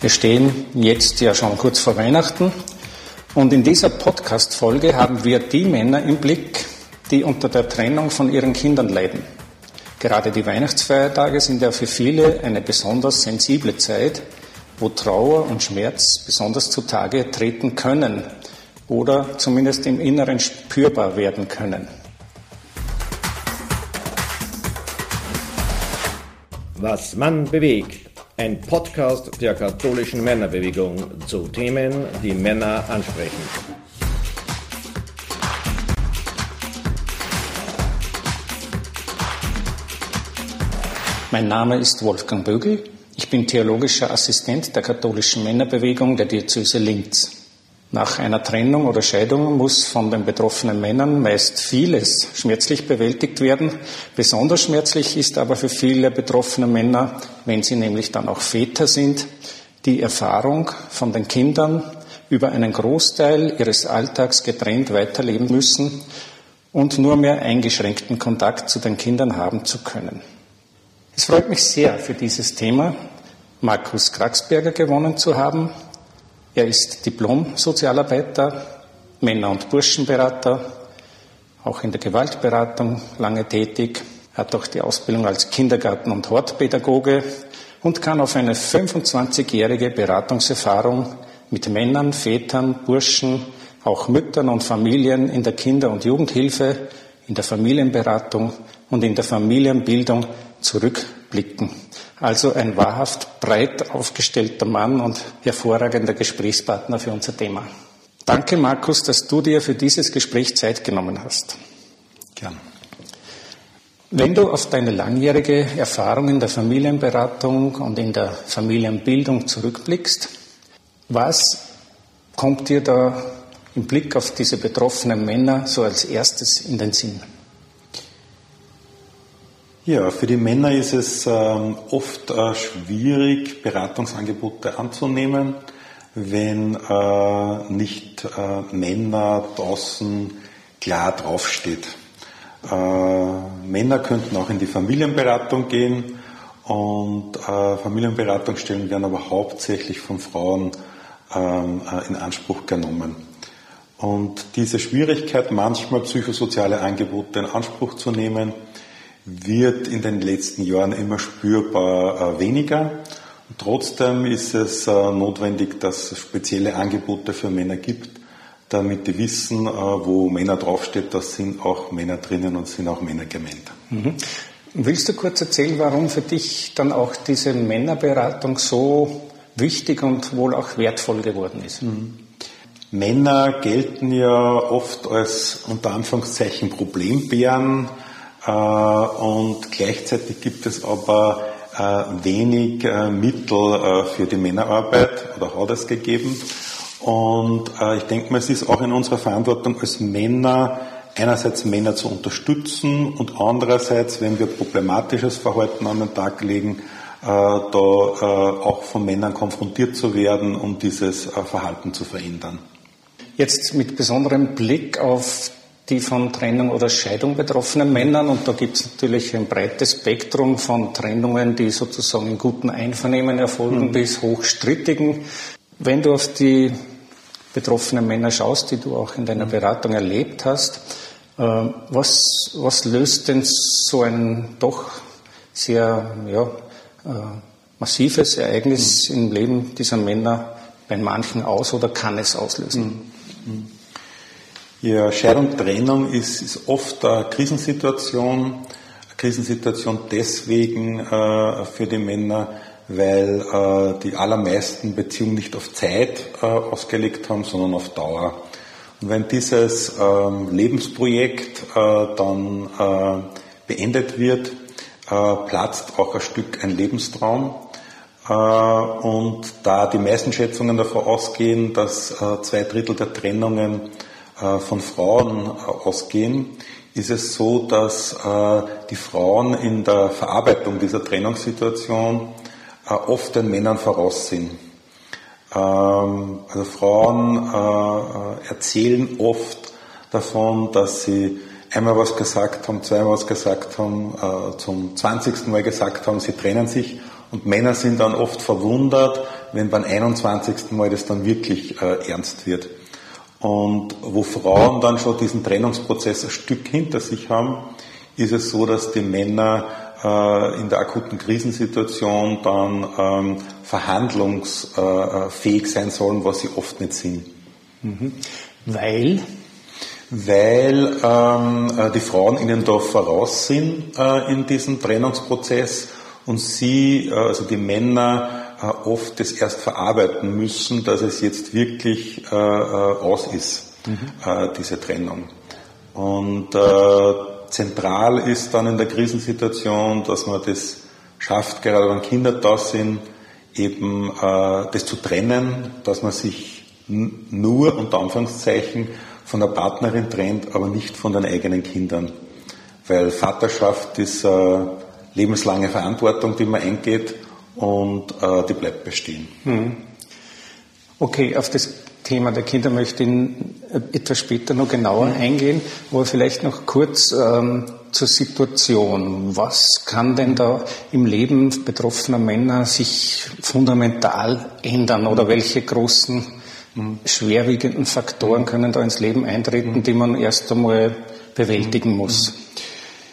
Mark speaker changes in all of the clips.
Speaker 1: Wir stehen jetzt ja schon kurz vor Weihnachten und in dieser Podcast-Folge haben wir die Männer im Blick, die unter der Trennung von ihren Kindern leiden. Gerade die Weihnachtsfeiertage sind ja für viele eine besonders sensible Zeit, wo Trauer und Schmerz besonders zutage treten können oder zumindest im Inneren spürbar werden können.
Speaker 2: Was Mann bewegt. Ein Podcast der katholischen Männerbewegung zu Themen, die Männer ansprechen.
Speaker 1: Mein Name ist Wolfgang Bögel. Ich bin theologischer Assistent der katholischen Männerbewegung der Diözese Linz. Nach einer Trennung oder Scheidung muss von den betroffenen Männern meist vieles schmerzlich bewältigt werden. Besonders schmerzlich ist aber für viele betroffene Männer, wenn sie nämlich dann auch Väter sind, die Erfahrung von den Kindern über einen Großteil ihres Alltags getrennt weiterleben müssen und nur mehr eingeschränkten Kontakt zu den Kindern haben zu können. Es freut mich sehr, für dieses Thema Markus Kraxberger gewonnen zu haben. Er ist Diplom-Sozialarbeiter, Männer- und Burschenberater, auch in der Gewaltberatung lange tätig, hat auch die Ausbildung als Kindergarten- und Hortpädagoge und kann auf eine 25-jährige Beratungserfahrung mit Männern, Vätern, Burschen, auch Müttern und Familien in der Kinder- und Jugendhilfe, in der Familienberatung und in der Familienbildung zurückblicken. Also ein wahrhaft breit aufgestellter Mann und hervorragender Gesprächspartner für unser Thema. Danke, Markus, dass du dir für dieses Gespräch Zeit genommen hast.
Speaker 3: Gern.
Speaker 1: Wenn du auf deine langjährige Erfahrung in der Familienberatung und in der Familienbildung zurückblickst, was kommt dir da im Blick auf diese betroffenen Männer so als erstes in den Sinn?
Speaker 3: Ja, für die Männer ist es ähm, oft äh, schwierig, Beratungsangebote anzunehmen, wenn äh, nicht äh, Männer draußen klar draufsteht. Äh, Männer könnten auch in die Familienberatung gehen und äh, Familienberatungsstellen werden aber hauptsächlich von Frauen ähm, äh, in Anspruch genommen. Und diese Schwierigkeit, manchmal psychosoziale Angebote in Anspruch zu nehmen, wird in den letzten Jahren immer spürbar äh, weniger. Und trotzdem ist es äh, notwendig, dass es spezielle Angebote für Männer gibt, damit die wissen, äh, wo Männer draufsteht, da sind auch Männer drinnen und sind auch Männer gemeint.
Speaker 1: Mhm. Willst du kurz erzählen, warum für dich dann auch diese Männerberatung so wichtig und wohl auch wertvoll geworden ist? Mhm.
Speaker 3: Männer gelten ja oft als unter Anführungszeichen Problembären, und gleichzeitig gibt es aber äh, wenig äh, Mittel für die Männerarbeit oder hat es gegeben. Und ich denke mal, es ist auch in unserer Verantwortung als Männer, einerseits Männer zu unterstützen und andererseits, wenn wir problematisches Verhalten an den Tag legen, da auch von Männern konfrontiert zu werden, um dieses Verhalten zu verändern.
Speaker 1: Jetzt mit besonderem Blick auf die von Trennung oder Scheidung betroffenen Männern. Und da gibt es natürlich ein breites Spektrum von Trennungen, die sozusagen in guten Einvernehmen erfolgen, mhm. bis hochstrittigen. Wenn du auf die betroffenen Männer schaust, die du auch in deiner mhm. Beratung erlebt hast, äh, was, was löst denn so ein doch sehr ja, äh, massives Ereignis mhm. im Leben dieser Männer bei manchen aus oder kann es auslösen?
Speaker 3: Ja, Scheidung, Trennung ist, ist oft eine Krisensituation. Eine Krisensituation deswegen äh, für die Männer, weil äh, die allermeisten Beziehungen nicht auf Zeit äh, ausgelegt haben, sondern auf Dauer. Und wenn dieses ähm, Lebensprojekt äh, dann äh, beendet wird, äh, platzt auch ein Stück ein Lebenstraum. Und da die meisten Schätzungen davon ausgehen, dass zwei Drittel der Trennungen von Frauen äh, ausgehen, ist es so, dass äh, die Frauen in der Verarbeitung dieser Trennungssituation oft den Männern voraus sind. Ähm, also Frauen erzählen oft davon, dass sie einmal was gesagt haben, zweimal was gesagt haben, zum zwanzigsten Mal gesagt haben, sie trennen sich Und Männer sind dann oft verwundert, wenn beim 21. Mal das dann wirklich äh, ernst wird. Und wo Frauen dann schon diesen Trennungsprozess ein Stück hinter sich haben, ist es so, dass die Männer äh, in der akuten Krisensituation dann ähm, verhandlungsfähig sein sollen, was sie oft nicht sind.
Speaker 1: Mhm. Weil?
Speaker 3: Weil ähm, äh, die Frauen ihnen da voraus sind äh, in diesem Trennungsprozess und sie, äh, also die Männer, oft das erst verarbeiten müssen, dass es jetzt wirklich äh, aus ist, mhm. diese Trennung. Und zentral ist dann in der Krisensituation, dass man das schafft, gerade wenn Kinder da sind, eben das zu trennen, dass man sich nur unter Anführungszeichen von der Partnerin trennt, aber nicht von den eigenen Kindern. Weil Vaterschaft ist lebenslange Verantwortung, die man eingeht und äh, die bleibt bestehen. Hm.
Speaker 1: Okay, auf das Thema der Kinder möchte ich äh, etwas später noch genauer hm. eingehen, aber vielleicht noch kurz ähm, zur Situation. Was kann denn da im Leben betroffener Männer sich fundamental ändern oder welche großen hm. schwerwiegenden Faktoren können da ins Leben eintreten, hm. die man erst einmal bewältigen muss?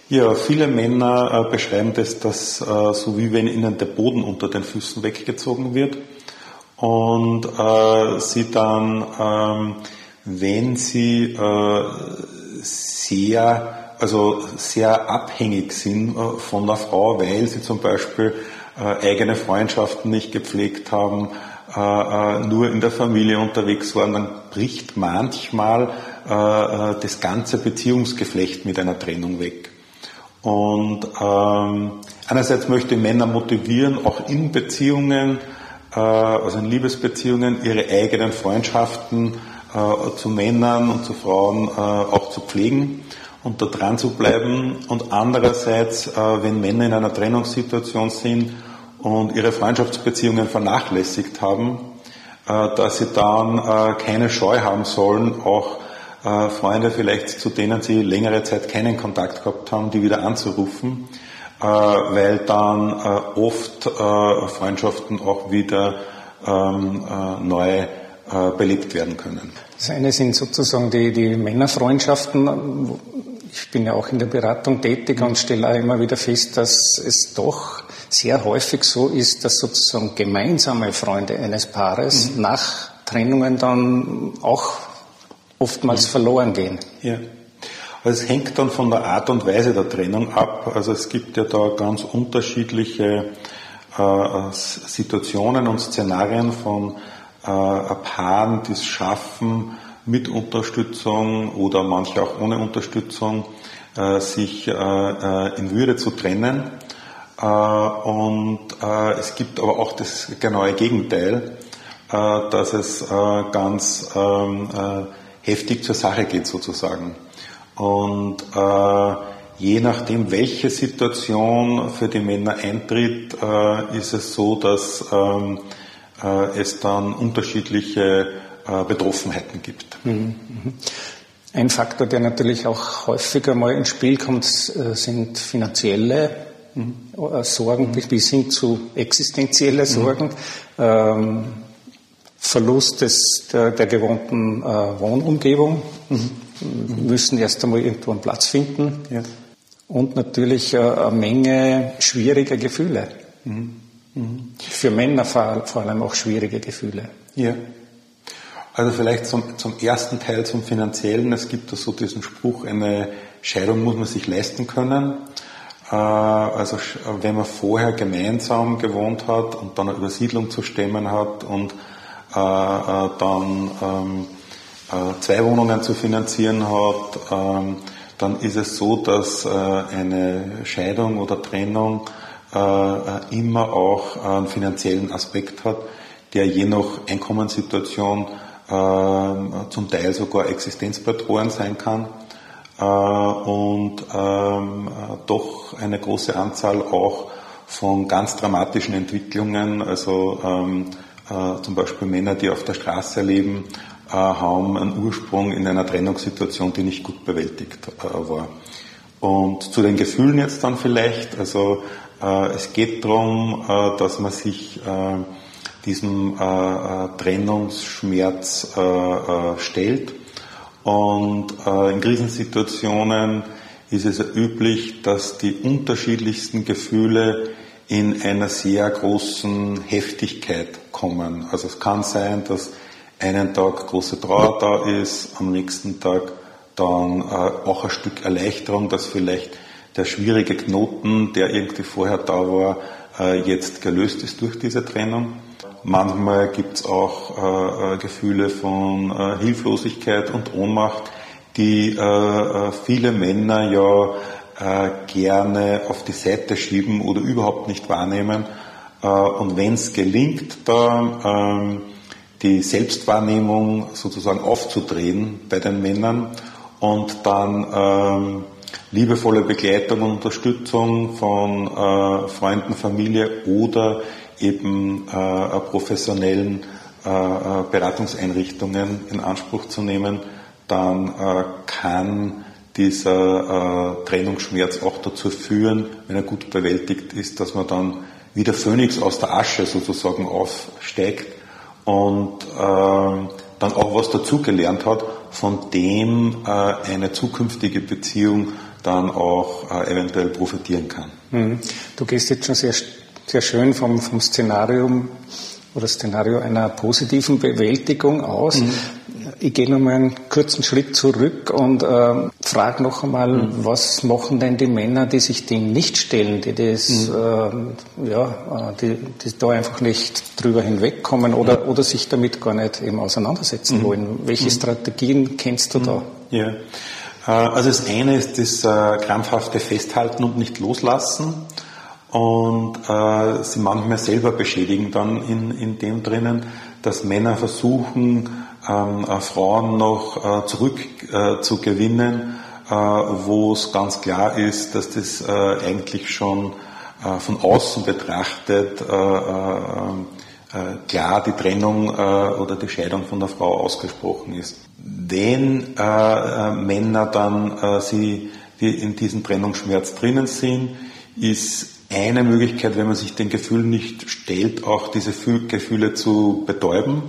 Speaker 3: Ja, viele Männer äh, beschreiben das, dass äh, so wie wenn ihnen der Boden unter den Füßen weggezogen wird und äh, sie dann, ähm, wenn sie äh, sehr, also sehr abhängig sind äh, von der Frau, weil sie zum Beispiel äh, eigene Freundschaften nicht gepflegt haben, nur in der Familie unterwegs waren, dann bricht manchmal das ganze Beziehungsgeflecht mit einer Trennung weg. Und ähm, einerseits möchte ich Männer motivieren, auch in Beziehungen, äh, also in Liebesbeziehungen, ihre eigenen Freundschaften äh, zu Männern und zu Frauen äh, auch zu pflegen und da dran zu bleiben. Und andererseits, äh, wenn Männer in einer Trennungssituation sind und ihre Freundschaftsbeziehungen vernachlässigt haben, äh, dass sie dann äh, keine Scheu haben sollen, auch äh, Freunde vielleicht, zu denen sie längere Zeit keinen Kontakt gehabt haben, die wieder anzurufen, äh, weil dann äh, oft äh, Freundschaften auch wieder ähm, äh, neu äh, belebt werden können.
Speaker 1: Das eine sind sozusagen die, die Männerfreundschaften. Ich bin ja auch in der Beratung tätig und stelle auch immer wieder fest, dass es doch sehr häufig so ist, dass sozusagen gemeinsame Freunde eines Paares mhm. nach Trennungen dann auch oftmals mhm. verloren gehen.
Speaker 3: Ja. Also es hängt dann von der Art und Weise der Trennung ab. Also es gibt ja da ganz unterschiedliche äh, Situationen und Szenarien von äh, Paaren, die es schaffen, mit Unterstützung oder manche auch ohne Unterstützung, äh, sich äh, äh, in Würde zu trennen. Äh, und es gibt aber auch das genaue Gegenteil, dass es ganz ähm, heftig zur Sache geht sozusagen. Und äh, je nachdem, welche Situation für die Männer eintritt, äh, ist es so, dass ähm, äh, es dann unterschiedliche äh, Betroffenheiten gibt. Mhm,
Speaker 1: mhm. Ein Faktor, der natürlich auch häufiger mal ins Spiel kommt, äh, sind finanzielle mhm. Äh, Sorgen bis hin zu existenzielle Sorgen. Ähm, Verlust des, der, der gewohnten äh, Wohnumgebung, mhm. müssen erst einmal irgendwo einen Platz finden ja. und natürlich äh, eine Menge schwieriger Gefühle. Mhm. Mhm. Für Männer vor, vor, allem auch schwierige Gefühle.
Speaker 3: Ja. Also vielleicht zum, zum ersten Teil, zum Finanziellen. Es gibt da so diesen Spruch, eine Scheidung muss man sich leisten können. Äh, also wenn man vorher gemeinsam gewohnt hat und dann eine Übersiedlung zu stemmen hat und dann ähm, äh, zwei Wohnungen zu finanzieren hat, ähm, dann ist es so, dass eine Scheidung oder Trennung immer auch einen finanziellen Aspekt hat, der je nach Einkommenssituation zum Teil sogar existenzbedrohend sein kann. Und ähm, doch eine große Anzahl auch von ganz dramatischen Entwicklungen, also äh, zum Beispiel Männer, die auf der Straße leben, äh, haben einen Ursprung in einer Trennungssituation, die nicht gut bewältigt äh, war. Und zu den Gefühlen jetzt dann vielleicht, also es geht darum, dass man sich diesem Trennungsschmerz stellt. Und in Krisensituationen ist es üblich, dass die unterschiedlichsten Gefühle in einer sehr großen Heftigkeit kommen. Also es kann sein, dass einen Tag große Trauer da ist, am nächsten Tag dann äh, auch ein Stück Erleichterung, dass vielleicht der schwierige Knoten, der irgendwie vorher da war, äh, jetzt gelöst ist durch diese Trennung. Manchmal gibt es auch äh, äh, Gefühle von äh, Hilflosigkeit und Ohnmacht, die äh, viele Männer ja gerne auf die Seite schieben oder überhaupt nicht wahrnehmen. Äh, und wenn es gelingt, da ähm, die Selbstwahrnehmung sozusagen aufzudrehen bei den Männern und dann ähm, liebevolle Begleitung und Unterstützung von äh, Freunden, Familie oder eben äh, professionellen äh, äh Beratungseinrichtungen in Anspruch zu nehmen, dann äh, kann dieser äh, Trennungsschmerz auch dazu führen, wenn er gut bewältigt ist, dass man dann wie der Phönix aus der Asche sozusagen aufsteigt und äh, dann auch was dazugelernt hat, von dem äh, eine zukünftige Beziehung dann auch äh, eventuell profitieren kann.
Speaker 1: Mhm. Du gehst jetzt schon sehr, sehr schön vom, vom Szenarium oder Szenario einer positiven Bewältigung aus. Mhm. Ich gehe noch mal einen kurzen Schritt zurück und äh, frage noch einmal, mhm. was machen denn die Männer, die sich dem nicht stellen, die das, mhm. äh, ja, die, die da einfach nicht drüber hinwegkommen oder, mhm. oder sich damit gar nicht eben auseinandersetzen mhm. wollen? Welche mhm. Strategien kennst du da?
Speaker 3: Ja. Äh, also das eine ist das äh, krampfhafte Festhalten und nicht loslassen und äh, sie manchmal selber beschädigen dann in, in dem drinnen, dass Männer versuchen, äh, Frauen noch äh, zurückzugewinnen, äh, wo es ganz klar ist, dass das äh, eigentlich schon äh, von außen betrachtet klar die Trennung oder die Scheidung von der Frau ausgesprochen ist. Wenn Männer dann sie die in diesem Trennungsschmerz drinnen sind, ist eine Möglichkeit, wenn man sich den Gefühlen nicht stellt, auch diese Gefühle zu betäuben.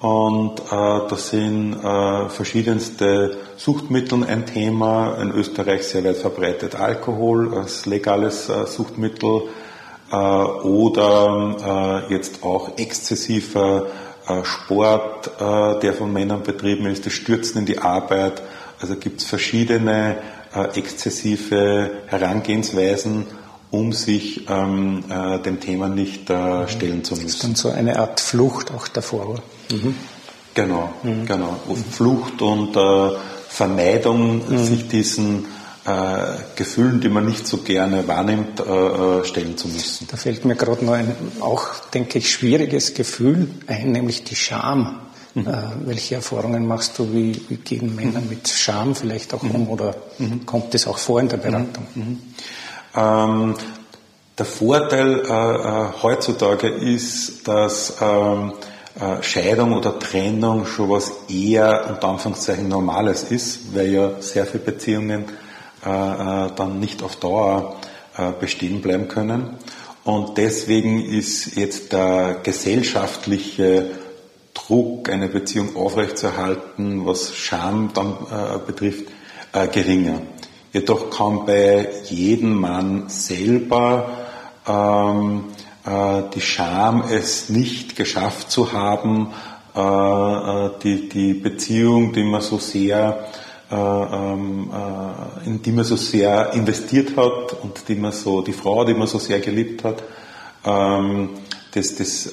Speaker 3: Und äh, da sind äh, verschiedenste Suchtmittel ein Thema. In Österreich sehr weit verbreitet Alkohol als legales äh, Suchtmittel äh, oder äh, jetzt auch exzessiver äh, Sport, der von Männern betrieben ist, das Stürzen in die Arbeit. Also gibt es verschiedene exzessive Herangehensweisen um sich ähm, äh, dem Thema nicht stellen zu müssen. Das
Speaker 1: ist dann so eine Art Flucht auch davor.
Speaker 3: Mhm. Genau, mhm. genau. Flucht und äh, Vermeidung, mhm. sich diesen äh, Gefühlen, die man nicht so gerne wahrnimmt, äh, äh, stellen zu müssen.
Speaker 1: Da fällt mir gerade noch ein auch, denke ich, schwieriges Gefühl ein, nämlich die Scham. Mhm. Äh, welche Erfahrungen machst du? Wie, wie gehen Männer mhm. mit Scham vielleicht auch um oder mhm. kommt das auch vor in der Beratung?
Speaker 3: Ähm, der Vorteil äh, äh, heutzutage ist, dass ähm, äh, Scheidung oder Trennung schon was eher unter Anführungszeichen Normales ist, weil ja sehr viele Beziehungen äh, äh, dann nicht auf Dauer äh, bestehen bleiben können. Und deswegen ist jetzt der gesellschaftliche Druck, eine Beziehung aufrechtzuerhalten, was Scham dann äh, betrifft, äh, geringer. Jedoch kann bei jedem Mann selber ähm, äh, die Scham, es nicht geschafft zu haben, äh, äh die, die Beziehung, die man so sehr, äh, ähm, äh, in die man so sehr investiert hat und die man so, die Frau, die man so sehr geliebt hat, ähm, das, das,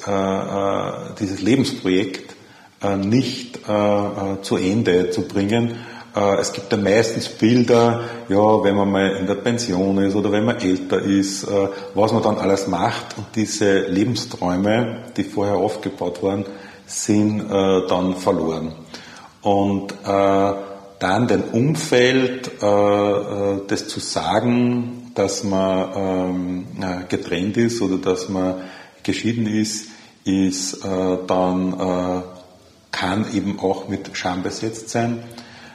Speaker 3: dieses Lebensprojekt nicht zu Ende zu bringen äh, es gibt ja meistens Bilder, ja, wenn man mal in der Pension ist oder wenn man älter ist, äh, was man dann alles macht und diese Lebensträume, die vorher aufgebaut waren, sind äh, dann verloren. Und dann dem Umfeld das zu sagen, dass man ähm, getrennt ist oder dass man geschieden ist, ist dann kann eben auch mit Scham besetzt sein.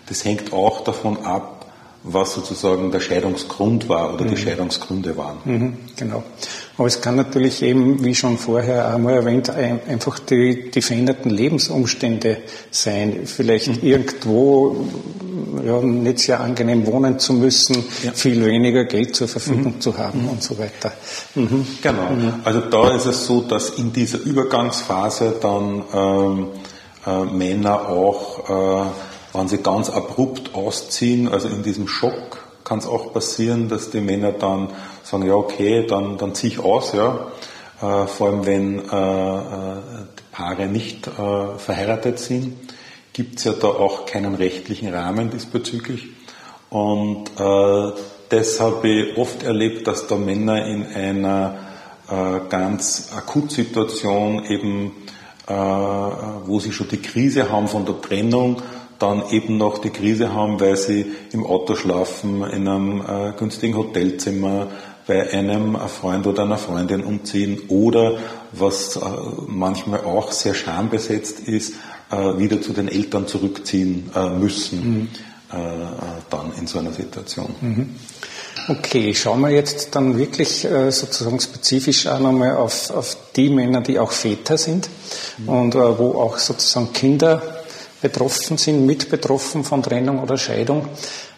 Speaker 3: Das hängt auch davon ab, was sozusagen der Scheidungsgrund war oder mhm. die Scheidungsgründe waren.
Speaker 1: Mhm, genau. Aber es kann natürlich eben, wie schon vorher einmal erwähnt, einfach die, die veränderten Lebensumstände sein. Vielleicht mhm. irgendwo ja, nicht sehr angenehm wohnen zu müssen, ja. viel weniger Geld zur Verfügung mhm. zu haben und so weiter.
Speaker 3: Mhm. Genau. Mhm. Also da ist es so, dass in dieser Übergangsphase dann ähm, äh, Männer auch äh, wenn sie ganz abrupt ausziehen, also in diesem Schock, kann es auch passieren, dass die Männer dann sagen, ja okay, dann, dann ziehe ich aus, ja. Äh, vor allem wenn äh, äh Paare nicht äh, verheiratet sind, gibt es ja da auch keinen rechtlichen Rahmen diesbezüglich. Und äh, das habe ich oft erlebt, dass da Männer in einer äh, ganz Akutsituation eben, äh, wo sie schon die Krise haben von der Trennung, dann eben noch die Krise haben, weil sie im Auto schlafen, in einem äh, günstigen Hotelzimmer, bei einem Freund oder einer Freundin umziehen oder was äh, manchmal auch sehr schambesetzt ist, äh, wieder zu den Eltern zurückziehen äh, müssen, mhm. Äh, äh, dann in so einer Situation.
Speaker 1: Mhm. Okay, schauen wir jetzt dann wirklich äh, sozusagen spezifisch auch nochmal auf, auf die Männer, die auch Väter sind mhm. und wo auch sozusagen Kinder betroffen sind, mit betroffen von Trennung oder Scheidung.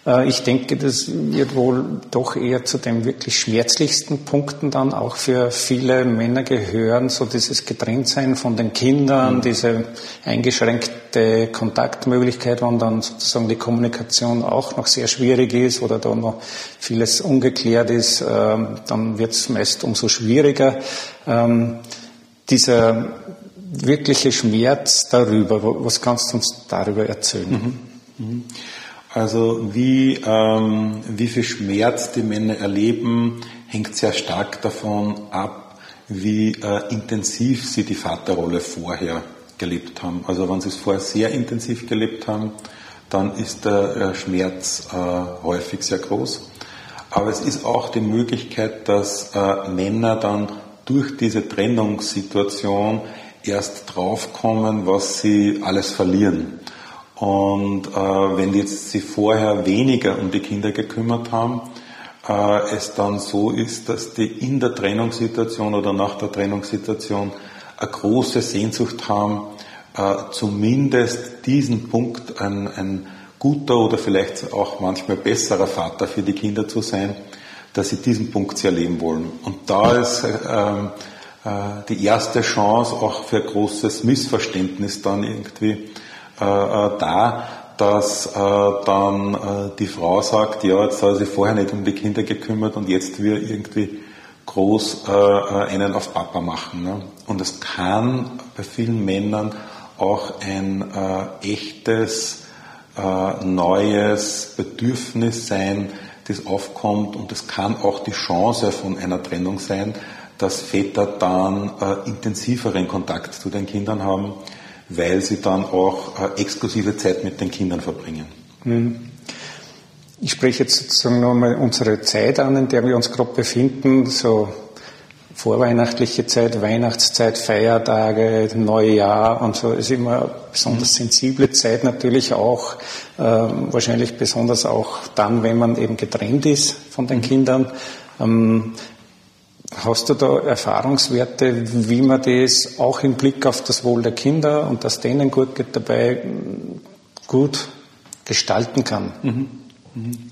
Speaker 1: Äh, ich denke, das wird wohl doch eher zu den wirklich schmerzlichsten Punkten dann auch für viele Männer gehören, so dieses Getrenntsein von den Kindern, mhm. diese eingeschränkte Kontaktmöglichkeit, wann dann sozusagen die Kommunikation auch noch sehr schwierig ist oder da noch vieles ungeklärt ist, ähm, dann wird es meist umso schwieriger. Ähm, dieser wirkliche Schmerz darüber? Was kannst du uns darüber erzählen?
Speaker 3: Mhm. Mhm. Also wie, ähm, wie viel Schmerz die Männer erleben, hängt sehr stark davon ab, wie äh, intensiv sie die Vaterrolle vorher gelebt haben. Also wenn sie es vorher sehr intensiv gelebt haben, dann ist der äh, Schmerz äh, häufig sehr groß. Aber es ist auch die Möglichkeit, dass äh, Männer dann durch diese Trennungssituation erst draufkommen, was sie alles verlieren. Und äh, wenn jetzt sie vorher weniger um die Kinder gekümmert haben, äh, es dann so ist, dass die in der Trennungssituation oder nach der Trennungssituation eine große Sehnsucht haben, äh, zumindest diesen Punkt ein, ein guter oder vielleicht auch manchmal besserer Vater für die Kinder zu sein, dass sie diesen Punkt sehr erleben wollen. Und da ist äh, die erste Chance auch für großes Missverständnis dann irgendwie äh, äh, da, dass äh, dann äh, die Frau sagt, ja, jetzt hat sie vorher nicht um die Kinder gekümmert und jetzt wir irgendwie groß äh, einen auf Papa machen. Ne? Und es kann bei vielen Männern auch ein echtes, neues Bedürfnis sein, das aufkommt und es kann auch die Chance von einer Trennung sein, dass Väter dann äh, intensiveren Kontakt zu den Kindern haben, weil sie dann auch äh, exklusive Zeit mit den Kindern verbringen. Mhm.
Speaker 1: Ich spreche jetzt sozusagen nochmal unsere Zeit an, in der wir uns gerade befinden, so vorweihnachtliche Zeit, Weihnachtszeit, Feiertage, Neujahr und so ist immer eine besonders sensible Zeit natürlich auch, äh, wahrscheinlich besonders auch dann, wenn man eben getrennt ist von den mhm. Kindern. Ähm, Hast du da Erfahrungswerte, wie man das auch im Blick auf das Wohl der Kinder und dass denen gut geht dabei gut gestalten kann? Mhm.
Speaker 3: Mhm.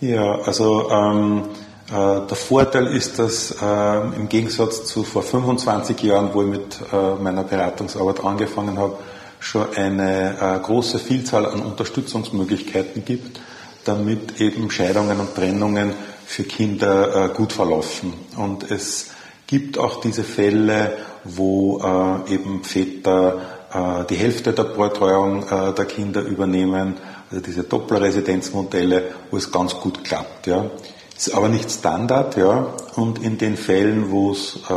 Speaker 3: Ja, also ähm, äh, der Vorteil ist, dass äh, im Gegensatz zu vor 25 Jahren, wo ich mit äh, meiner Beratungsarbeit angefangen habe, schon eine äh, große Vielzahl an Unterstützungsmöglichkeiten gibt, damit eben Scheidungen und Trennungen für Kinder äh, gut verlaufen. Und es gibt auch diese Fälle, wo äh, eben Väter äh, die Hälfte der Betreuung der Kinder übernehmen, also diese Doppelresidenzmodelle, wo es ganz gut klappt. Ja. Ist aber nicht Standard, ja. Und in den Fällen, wo es äh,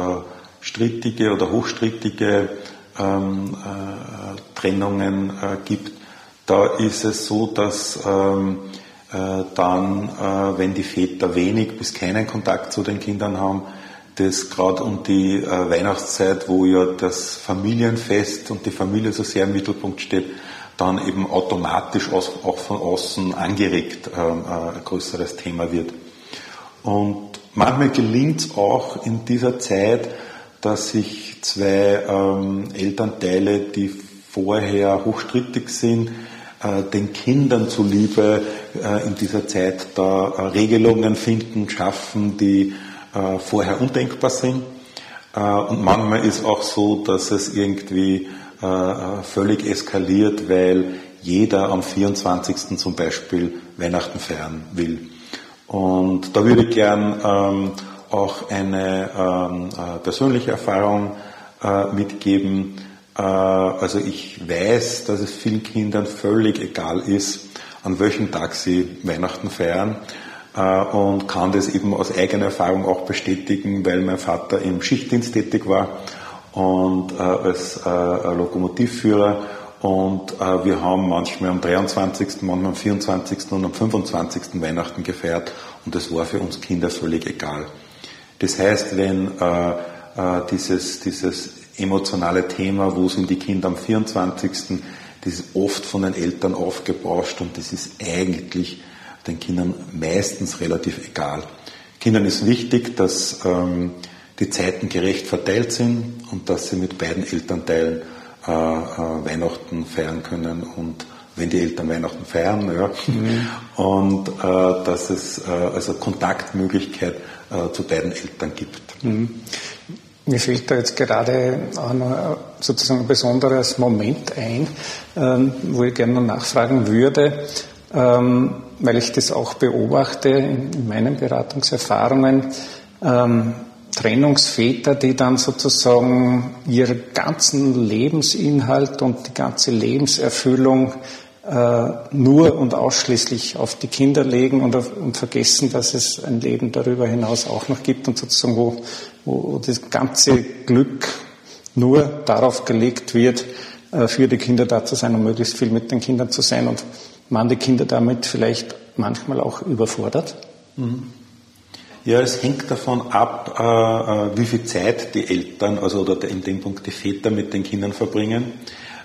Speaker 3: strittige oder hochstrittige ähm, äh, Trennungen äh, gibt, da ist es so, dass ähm, äh, dann, äh, wenn die Väter wenig bis keinen Kontakt zu den Kindern haben, das gerade um die äh, Weihnachtszeit, wo ja das Familienfest und die Familie so sehr im Mittelpunkt steht, dann eben automatisch auch von außen angeregt ähm, ein größeres Thema wird. Und manchmal gelingt es auch in dieser Zeit, dass sich zwei ähm, Elternteile, die vorher hochstrittig sind, äh, den Kindern zuliebe äh, in dieser Zeit da äh, Regelungen finden, schaffen, die äh, vorher undenkbar sind. Äh, und manchmal ist auch so, dass es irgendwie äh, völlig eskaliert, weil jeder am 24. zum Beispiel Weihnachten feiern will. Und da würde ich gern ähm, auch eine ähm, äh, persönliche Erfahrung äh, mitgeben. Äh, also ich weiß, dass es vielen Kindern völlig egal ist, an welchem Tag sie Weihnachten feiern äh, und kann das eben aus eigener Erfahrung auch bestätigen, weil mein Vater im Schichtdienst tätig war und äh, als Lokomotivführer und wir haben manchmal am 23., manchmal am 24. und am 25. Weihnachten gefeiert und das war für uns Kinder völlig egal. Das heißt, wenn dieses, dieses emotionale Thema, wo sind die Kinder am 24., das ist oft von den Eltern aufgebauscht und das ist eigentlich den Kindern meistens relativ egal. Kindern ist wichtig, dass ähm, die Zeiten gerecht verteilt sind und dass sie mit beiden Elternteilen äh, äh, Weihnachten feiern können und wenn die Eltern Weihnachten feiern, ja, mhm. und äh, dass es äh, also Kontaktmöglichkeit äh, zu beiden Eltern gibt. Mhm.
Speaker 1: Mir fällt da jetzt gerade sozusagen ein besonderes Moment ein, ähm, wo ich gerne nachfragen würde, ähm, weil ich das auch beobachte in meinen Beratungserfahrungen. Ähm, Trennungsväter, die dann sozusagen ihren ganzen Lebensinhalt und die ganze Lebenserfüllung äh, nur und ausschließlich auf die Kinder legen und, auf, und, vergessen, dass es ein Leben darüber hinaus auch noch gibt und sozusagen wo, wo das ganze Glück nur darauf gelegt wird, äh, für die Kinder da zu sein und möglichst viel mit den Kindern zu sein und man die Kinder damit vielleicht manchmal auch überfordert. Mhm.
Speaker 3: Ja, es hängt davon ab, äh, äh, wie viel Zeit die Eltern, also oder in dem Punkt die Väter mit den Kindern verbringen.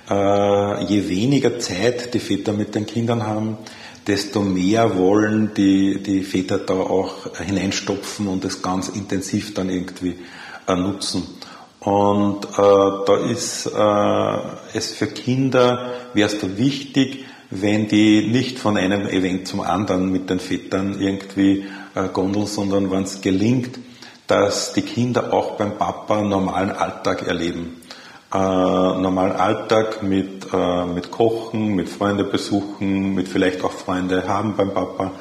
Speaker 3: Je weniger Zeit die Väter mit den Kindern haben, desto mehr wollen die, die Väter da auch hineinstopfen und es ganz intensiv dann irgendwie nutzen. Und äh, da ist äh, es für Kinder, wäre es da wichtig, wenn die nicht von einem Event zum anderen mit den Vätern irgendwie äh, Gondel, sondern wenn es gelingt, dass die Kinder auch beim Papa normalen Alltag erleben. Äh, normalen Alltag mit, äh, mit Kochen, mit Freunde besuchen, mit vielleicht auch Freunde haben beim Papa,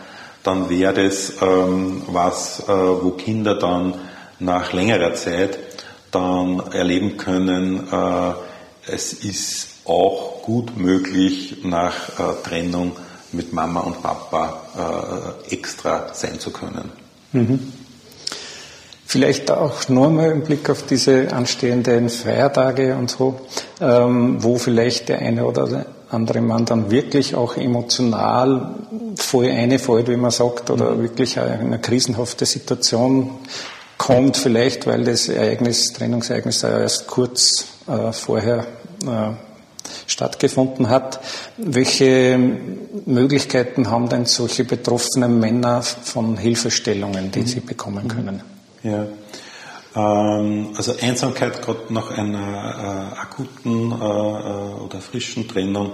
Speaker 3: dann wäre das ähm, was, äh, wo Kinder dann nach längerer Zeit dann erleben können, äh, es ist auch gut möglich nach äh, Trennung mit Mama und Papa äh, extra sein zu können. Mhm.
Speaker 1: Vielleicht auch nur mal im Blick auf diese anstehenden Feiertage und so, ähm, wo vielleicht der eine oder andere Mann dann wirklich auch emotional voll einfällt, wie man sagt, oder mhm. wirklich in eine krisenhafte Situation kommt, vielleicht weil das Ereignis, Trennungsereignis erst kurz äh, vorher äh, stattgefunden hat. Welche Möglichkeiten haben denn solche betroffenen Männer von Hilfestellungen, die mhm. sie bekommen können?
Speaker 3: Ja. Ähm, also Einsamkeit gerade nach einer äh, akuten äh, äh, oder frischen Trennung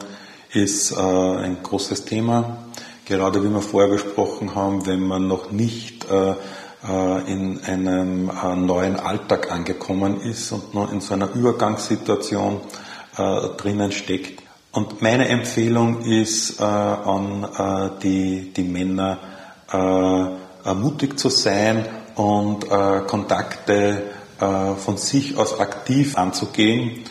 Speaker 3: ist äh, ein großes Thema. Gerade wie wir vorher besprochen haben, wenn man noch nicht äh, äh, in einem neuen Alltag angekommen ist und noch in so einer Übergangssituation drinnen steckt. Und meine Empfehlung ist an die, die Männer, mutig zu sein und äh, Kontakte äh, von sich aus aktiv anzugehen,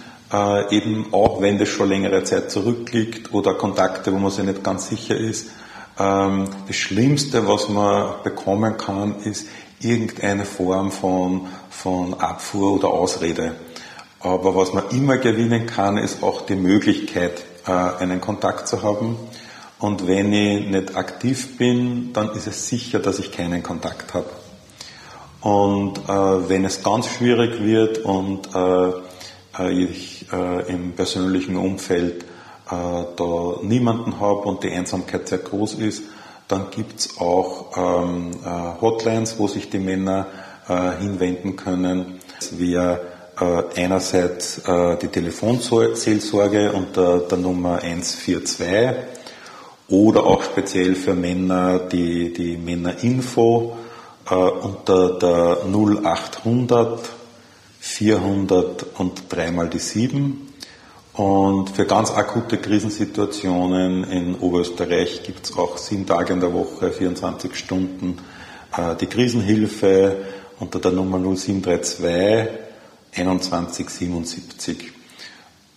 Speaker 3: eben auch wenn das schon längere Zeit zurückliegt oder Kontakte, wo man sich nicht ganz sicher ist. Ähm, das Schlimmste, was man bekommen kann, ist irgendeine Form von, von Abfuhr oder Ausrede. Aber was man immer gewinnen kann, ist auch die Möglichkeit, äh, einen Kontakt zu haben. Und wenn ich nicht aktiv bin, dann ist es sicher, dass ich keinen Kontakt habe. Und äh, wenn es ganz schwierig wird und äh, ich im persönlichen Umfeld da niemanden habe und die Einsamkeit sehr groß ist, dann gibt's auch ähm, äh, Hotlines, wo sich die Männer äh, hinwenden können. Wäre äh, einerseits äh, die Telefonseelsorge unter der Nummer 142 oder auch speziell für Männer die, die Männerinfo äh, unter der 0800 400 und dreimal die 7. Und für ganz akute Krisensituationen in Oberösterreich gibt es auch sieben Tage in der Woche, 24 Stunden äh, die Krisenhilfe unter der Nummer 0732 2177.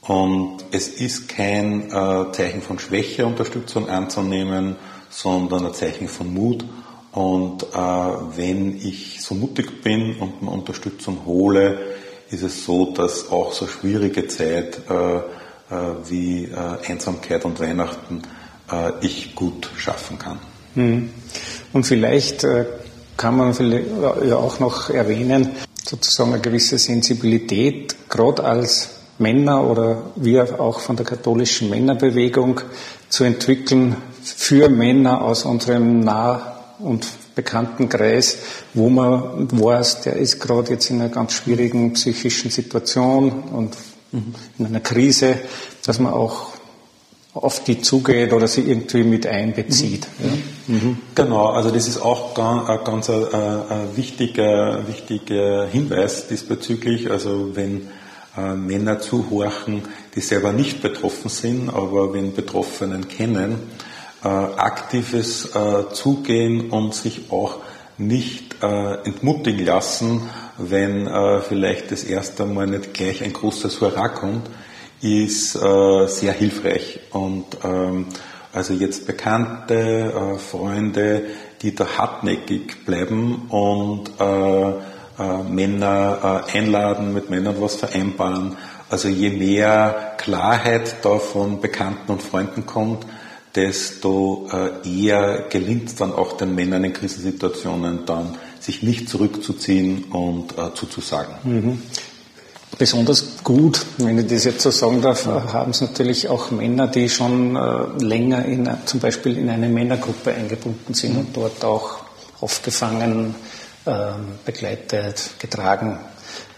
Speaker 3: Und es ist kein äh, Zeichen von Schwäche, Unterstützung anzunehmen, sondern ein Zeichen von Mut. Und äh, wenn ich so mutig bin und mir Unterstützung hole, ist es so, dass auch so schwierige Zeit äh, äh, wie äh, Einsamkeit und Weihnachten äh, ich gut schaffen kann.
Speaker 1: Hm. Und vielleicht äh, kann man vielleicht ja auch noch erwähnen, sozusagen eine gewisse Sensibilität, gerade als Männer oder wir auch von der katholischen Männerbewegung zu entwickeln für Männer aus unserem nah und bekannten Kreis, wo man weiß, der ist gerade jetzt in einer ganz schwierigen psychischen Situation und in einer Krise, dass man auch auf die zugeht oder sie irgendwie mit einbezieht.
Speaker 3: Mhm. Mhm. Genau, also das ist auch ein ganz ein, ein wichtiger, wichtiger Hinweis diesbezüglich. Also wenn äh, Männer zuhorchen, die selber nicht betroffen sind, aber wenn Betroffenen kennen, äh, aktives äh, Zugehen und sich auch nicht äh, entmutigen lassen, wenn äh, vielleicht das erste Mal nicht gleich ein großes Hurra kommt, ist äh, sehr hilfreich. Und ähm, also jetzt Bekannte, äh, Freunde, die da hartnäckig bleiben und Männer einladen, mit Männern was vereinbaren. Also je mehr Klarheit da von Bekannten und Freunden kommt, desto äh, eher gelingt es dann auch den Männern in Krisensituationen dann, sich nicht zurückzuziehen und äh, zuzusagen. Mhm.
Speaker 1: Besonders gut, wenn ich das jetzt so sagen darf, ja. haben es natürlich auch Männer, die schon äh, länger in, zum Beispiel in eine Männergruppe eingebunden sind mhm. und dort auch aufgefangen, äh, begleitet, getragen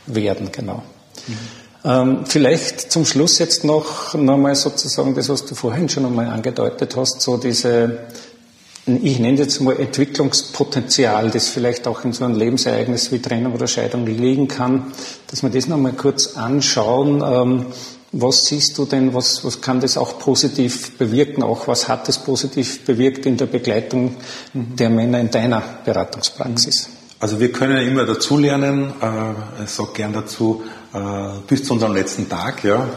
Speaker 1: werden, genau. Mhm. Ähm, vielleicht zum Schluss jetzt noch nochmal sozusagen das, was du vorhin schon einmal angedeutet hast, so diese, ich nenne jetzt mal Entwicklungspotenzial, das vielleicht auch in so einem Lebensereignis wie Trennung oder Scheidung liegen kann, dass wir das nochmal kurz anschauen. Ähm, was siehst du denn, was, was kann das auch positiv bewirken? Auch was hat es positiv bewirkt in der Begleitung der Männer in deiner Beratungspraxis?
Speaker 3: Also wir können immer dazulernen. Äh, ich sage gern dazu, äh, bis zu unserem letzten Tag. Ja.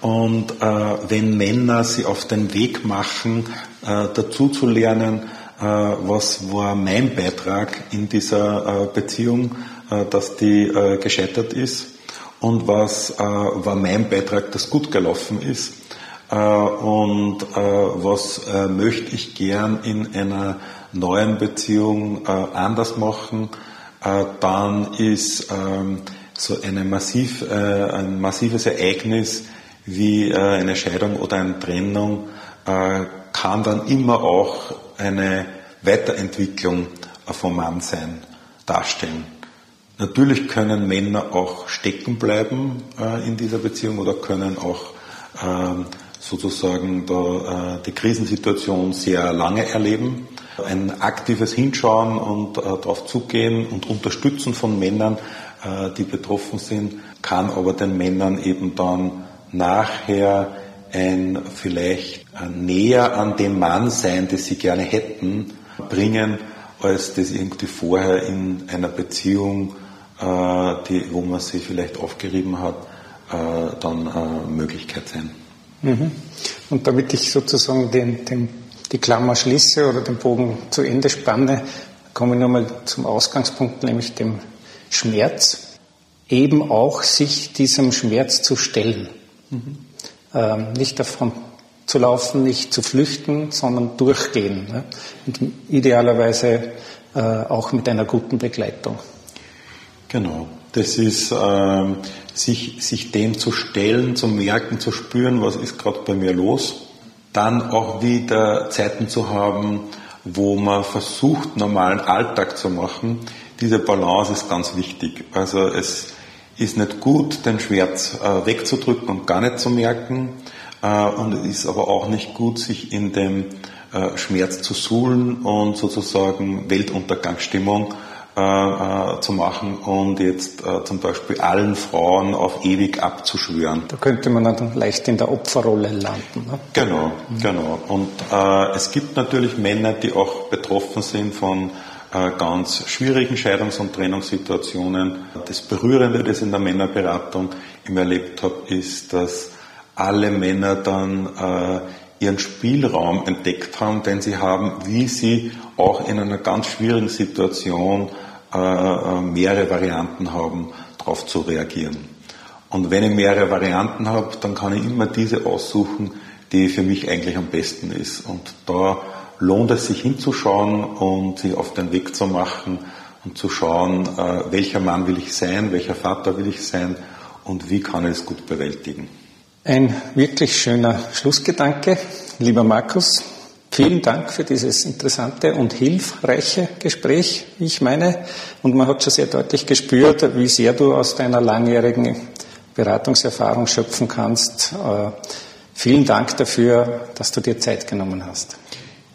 Speaker 3: Und äh, wenn Männer sie auf den Weg machen, äh, dazu zu lernen, äh, was war mein Beitrag in dieser äh, Beziehung, äh, dass die äh, gescheitert ist und was äh, war mein Beitrag, das gut gelaufen ist äh, und äh, was äh, möchte ich gern in einer neuen Beziehung äh, anders machen, äh, dann ist ähm, so eine massiv, äh, ein massives Ereignis wie äh, eine Scheidung oder eine Trennung äh, kann dann immer auch eine Weiterentwicklung vom Mannsein darstellen. Natürlich können Männer auch stecken bleiben äh, in dieser Beziehung oder können auch ähm, sozusagen da, äh, die Krisensituation sehr lange erleben. Ein aktives Hinschauen und äh, darauf zugehen und Unterstützen von Männern die betroffen sind, kann aber den Männern eben dann nachher ein vielleicht näher an dem Mann sein, das sie gerne hätten, bringen, als das irgendwie vorher in einer Beziehung, äh, die, wo man sie vielleicht aufgerieben hat, äh, dann äh, Möglichkeit sein.
Speaker 1: Mhm. Und damit ich sozusagen den, den, die Klammer schließe oder den Bogen zu Ende spanne, komme ich nochmal zum Ausgangspunkt, nämlich dem Schmerz, eben auch sich diesem Schmerz zu stellen. Mhm. Ähm, nicht davon zu laufen, nicht zu flüchten, sondern durchgehen. Ne? Und idealerweise äh, auch mit einer guten Begleitung.
Speaker 3: Genau. Das ist äh, sich, sich dem zu stellen, zu merken, zu spüren, was ist gerade bei mir los. Dann auch wieder Zeiten zu haben, wo man versucht, normalen Alltag zu machen. Diese Balance ist ganz wichtig. Also es ist nicht gut, den Schmerz äh, wegzudrücken und gar nicht zu merken. Äh, und es ist aber auch nicht gut, sich in dem äh, Schmerz zu suhlen und sozusagen Weltuntergangsstimmung zu machen und jetzt zum Beispiel allen Frauen auf ewig abzuschwören.
Speaker 1: Da könnte man dann leicht in der Opferrolle landen. Ne?
Speaker 3: Genau, mhm. genau. Und es gibt natürlich Männer, die auch betroffen sind von ganz schwierigen Scheidungs- und Trennungssituationen. Das Berührende, das in der Männerberatung immer erlebt habe, ist, dass alle Männer dann äh, ihren Spielraum entdeckt haben, denn sie haben, wie sie auch in einer ganz schwierigen Situation äh, äh, mehrere Varianten haben, darauf zu reagieren. Und wenn ich mehrere Varianten habe, dann kann ich immer diese aussuchen, die für mich eigentlich am besten ist. Und da lohnt es sich hinzuschauen und sich auf den Weg zu machen und zu schauen, äh, welcher Mann will ich sein, welcher Vater will ich sein und wie kann ich es gut bewältigen.
Speaker 1: Ein wirklich schöner Schlussgedanke. Lieber Markus, vielen Dank für dieses interessante und hilfreiche Gespräch, wie ich meine. Und man hat schon sehr deutlich gespürt, wie sehr du aus deiner langjährigen Beratungserfahrung schöpfen kannst. Äh, vielen Dank dafür, dass du dir Zeit genommen hast.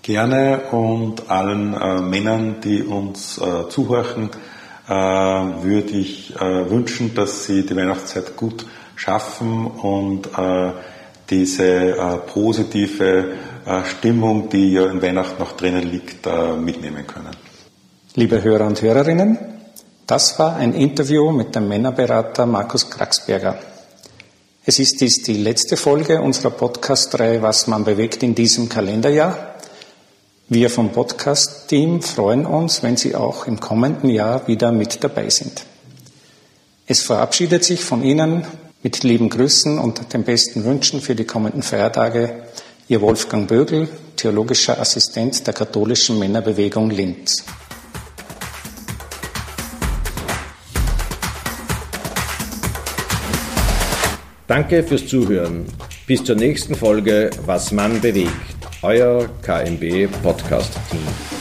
Speaker 3: Gerne und allen äh, Männern, die uns äh, zuhören, äh, würde ich äh, wünschen, dass sie die Weihnachtszeit gut schaffen und äh, diese äh, positive Stimmung, die ja in Weihnachten noch drinnen liegt, mitnehmen können.
Speaker 1: Liebe Hörer und Hörerinnen, das war ein Interview mit dem Männerberater Markus Kraxberger. Es ist dies die letzte Folge unserer Podcast-Reihe Was man bewegt in diesem Kalenderjahr. Wir vom Podcast-Team freuen uns, wenn Sie auch im kommenden Jahr wieder mit dabei sind. Es verabschiedet sich von Ihnen mit lieben Grüßen und den besten Wünschen für die kommenden Feiertage, Ihr Wolfgang Bögel, theologischer Assistent der katholischen Männerbewegung Linz.
Speaker 2: Danke fürs Zuhören. Bis zur nächsten Folge Was Mann bewegt. Euer KMB Podcast Team.